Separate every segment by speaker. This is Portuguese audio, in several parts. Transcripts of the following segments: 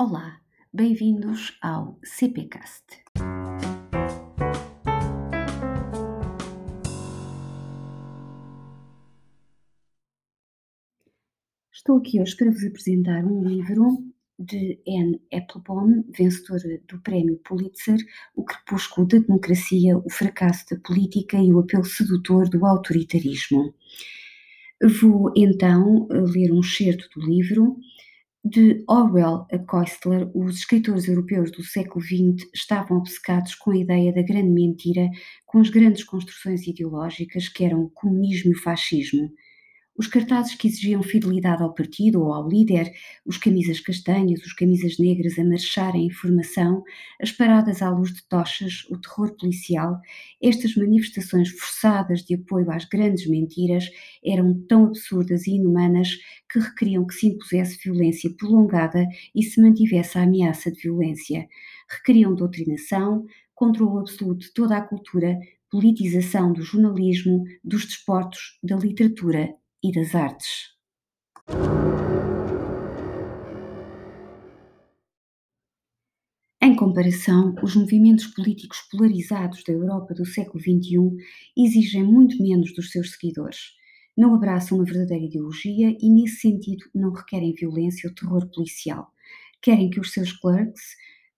Speaker 1: Olá, bem-vindos ao CPcast. Estou aqui hoje para vos apresentar um livro de Anne Applebaum, vencedora do Prémio Pulitzer, O Crepúsculo da Democracia, o Fracasso da Política e o Apelo Sedutor do Autoritarismo. Vou então ler um excerto do livro de Orwell a Koestler, os escritores europeus do século XX estavam obcecados com a ideia da grande mentira, com as grandes construções ideológicas que eram o comunismo e o fascismo. Os cartazes que exigiam fidelidade ao partido ou ao líder, os camisas castanhas, os camisas negras a marcharem em formação, as paradas à luz de tochas, o terror policial, estas manifestações forçadas de apoio às grandes mentiras eram tão absurdas e inumanas que requeriam que se impusesse violência prolongada e se mantivesse a ameaça de violência. Requeriam doutrinação, controle absoluto de toda a cultura, politização do jornalismo, dos desportos, da literatura e das artes. Em comparação, os movimentos políticos polarizados da Europa do século XXI exigem muito menos dos seus seguidores. Não abraçam uma verdadeira ideologia e, nesse sentido, não requerem violência ou terror policial. Querem que os seus clerks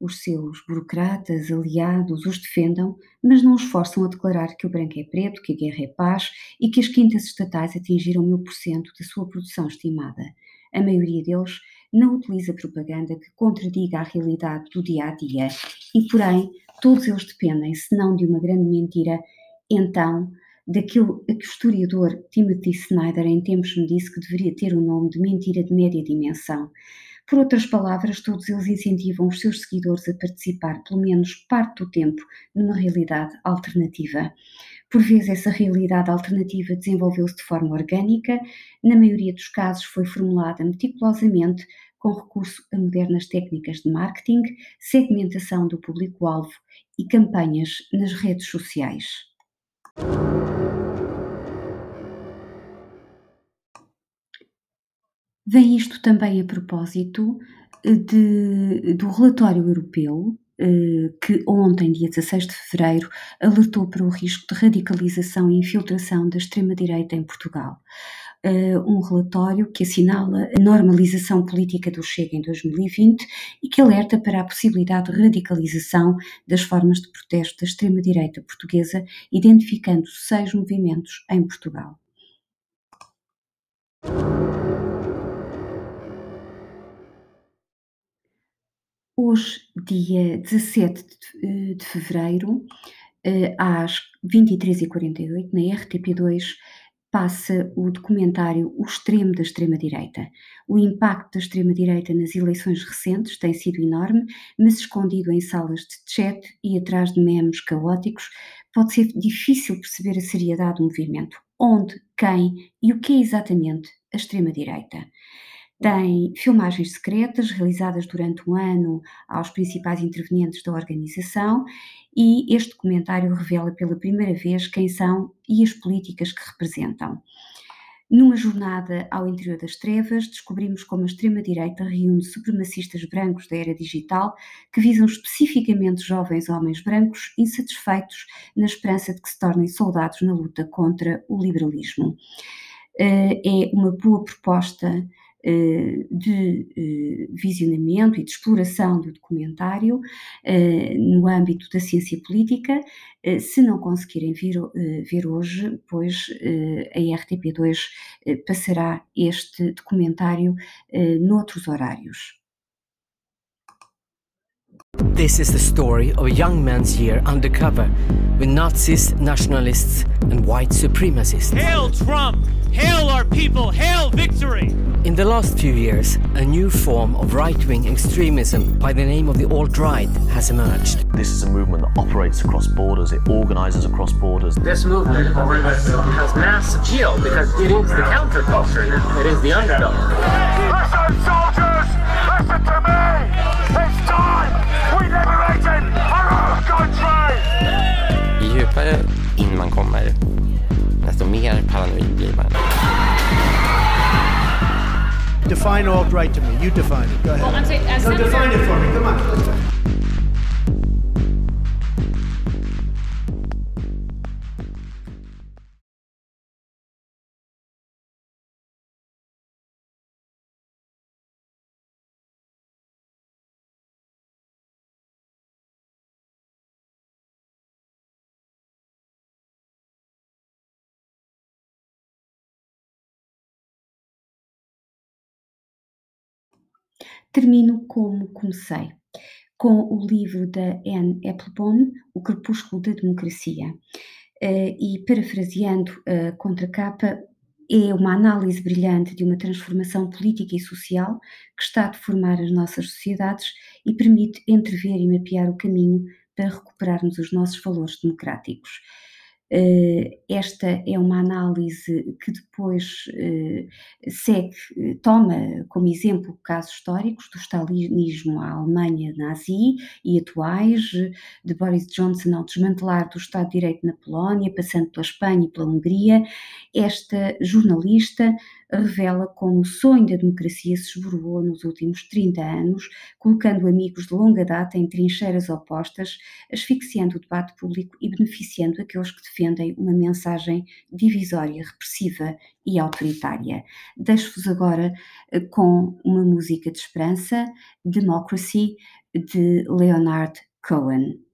Speaker 1: os seus burocratas, aliados, os defendam, mas não os forçam a declarar que o branco é preto, que a guerra é paz e que as quintas estatais atingiram mil por cento da sua produção estimada. A maioria deles não utiliza propaganda que contradiga a realidade do dia a dia e, porém, todos eles dependem, se não de uma grande mentira, então daquilo a que o historiador Timothy Snyder em tempos me disse que deveria ter o nome de mentira de média dimensão. Por outras palavras, todos eles incentivam os seus seguidores a participar, pelo menos parte do tempo, numa realidade alternativa. Por vezes, essa realidade alternativa desenvolveu-se de forma orgânica, na maioria dos casos, foi formulada meticulosamente com recurso a modernas técnicas de marketing, segmentação do público-alvo e campanhas nas redes sociais. Vem isto também a propósito eh, de, do relatório europeu eh, que ontem, dia 16 de fevereiro, alertou para o risco de radicalização e infiltração da extrema-direita em Portugal. Eh, um relatório que assinala a normalização política do Chega em 2020 e que alerta para a possibilidade de radicalização das formas de protesto da extrema-direita portuguesa, identificando seis movimentos em Portugal. Hoje, dia 17 de, de fevereiro, eh, às 23h48, na RTP2, passa o documentário O Extremo da Extrema-Direita. O impacto da extrema-direita nas eleições recentes tem sido enorme, mas escondido em salas de chat e atrás de memes caóticos, pode ser difícil perceber a seriedade do movimento. Onde, quem e o que é exatamente a extrema-direita. Tem filmagens secretas realizadas durante um ano aos principais intervenientes da organização e este documentário revela pela primeira vez quem são e as políticas que representam. Numa jornada ao interior das trevas, descobrimos como a extrema-direita reúne supremacistas brancos da era digital que visam especificamente jovens homens brancos insatisfeitos na esperança de que se tornem soldados na luta contra o liberalismo. Eh, é uma boa proposta de eh, visionamento e de exploração do documentário eh, no âmbito da ciência política. Se não conseguirem vir, ver hoje, pois a RTP2 passará este documentário noutros horários.
Speaker 2: This is the story of a young man's year undercover with Nazis, nationalists, and white supremacists.
Speaker 3: Hail Trump! Hail our people! Hail victory!
Speaker 2: In the last few years, a new form of right wing extremism by the name of the alt right has emerged.
Speaker 4: This is a movement that operates across borders, it organizes across borders.
Speaker 5: This movement has mass appeal because it is the counterculture, it is the underdog.
Speaker 6: Define alt right to me. You define it. Go ahead.
Speaker 7: Well, I'm saying, as
Speaker 6: no, define it for me. Come on.
Speaker 1: Termino como comecei, com o livro da Anne Applebaum, O Crepúsculo da Democracia. Eh, e parafraseando a contracapa, é uma análise brilhante de uma transformação política e social que está a deformar as nossas sociedades e permite entrever e mapear o caminho para recuperarmos os nossos valores democráticos. Eh, esta é uma análise que depois eh, segue, eh, toma como exemplo casos históricos do stalinismo à Alemanha nazi e atuais, de Boris Johnson ao desmantelar do Estado de Direito na Polónia, passando pela Espanha e pela Hungria. Esta jornalista revela como o sonho da democracia se esborrou nos últimos 30 anos, colocando amigos de longa data em trincheiras opostas, asfixiando o debate público e beneficiando aqueles que defendem uma mensagem divisória, repressiva e autoritária. Deixo-vos agora eh, com uma música de esperança, Democracy, de Leonard Cohen.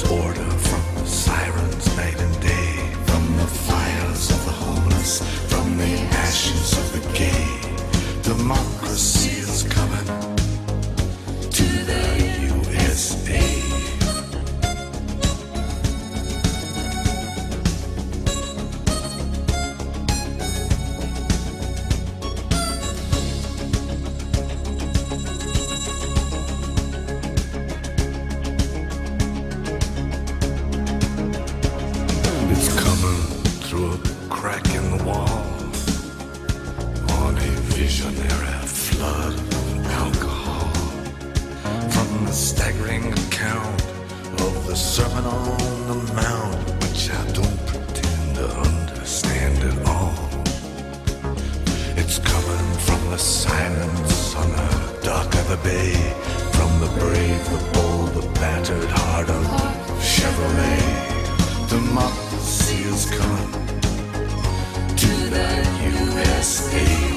Speaker 8: Disorder, from the sirens night and day, from the fires of the homeless, from the ashes of the gay. Democracy is coming bay, from the brave, the bold, the battered heart of Chevrolet. Democracy is coming to the USA.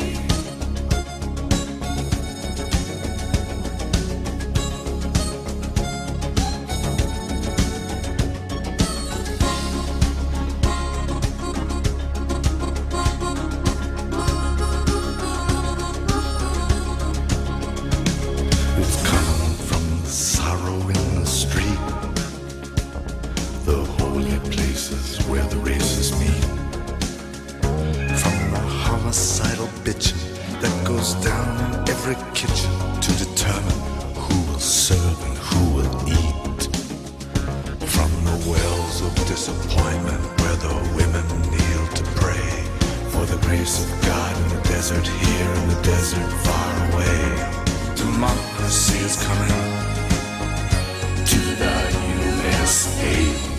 Speaker 8: Goes down in every kitchen to determine who will serve and who will eat. From the wells of disappointment where the women kneel to pray for the grace of God in the desert here in the desert far away. Democracy is coming to the USA.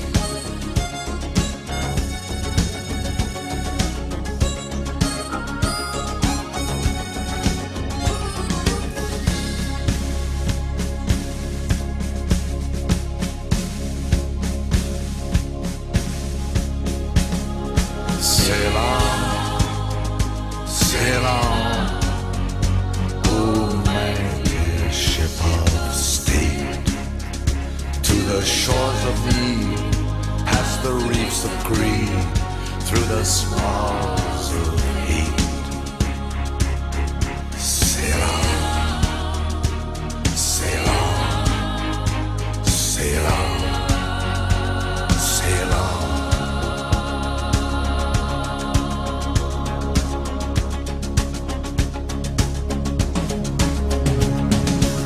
Speaker 8: shores of thee, past the reefs of greed, through the swamps of hate. Sail on, sail on, sail on, sail on.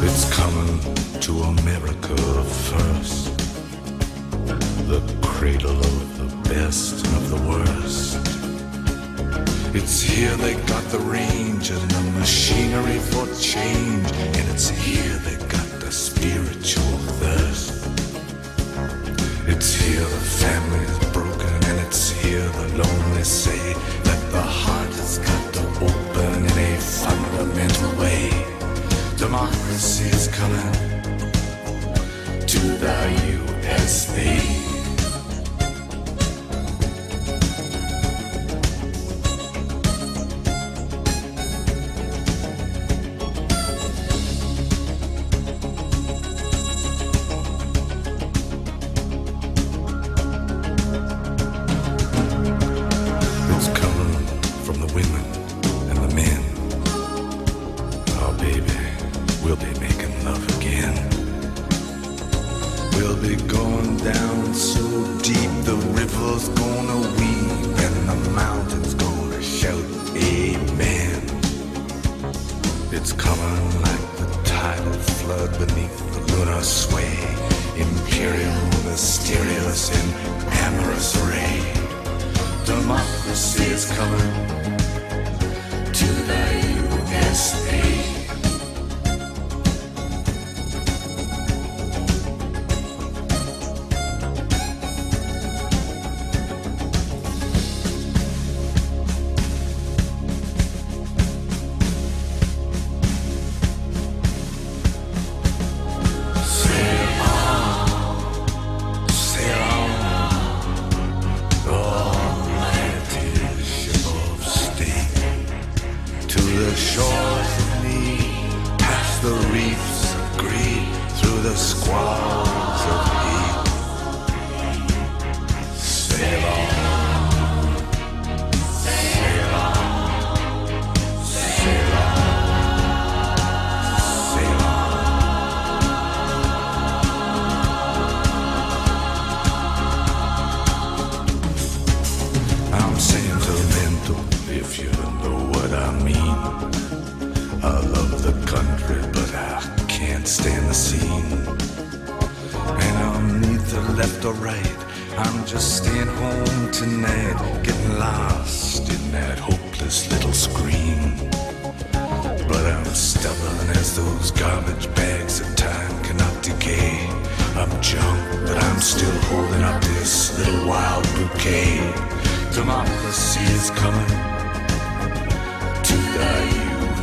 Speaker 8: It's coming to America first. The cradle of the best of the worst. It's here they got the range and the machinery for change. And it's here they got the spiritual thirst. It's here the family is broken, and it's here the lonely say that the heart has got to open in a fundamental way. Democracy is coming to the USA. Lunar sway, imperial, mysterious, and amorous ray. Democracy is coming to the USA. Left or right. I'm just staying home tonight, getting lost in that hopeless little screen. But I'm stubborn as those garbage bags that time cannot decay. I'm junk, but I'm still holding up this little wild bouquet. Democracy is coming to the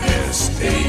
Speaker 8: USA.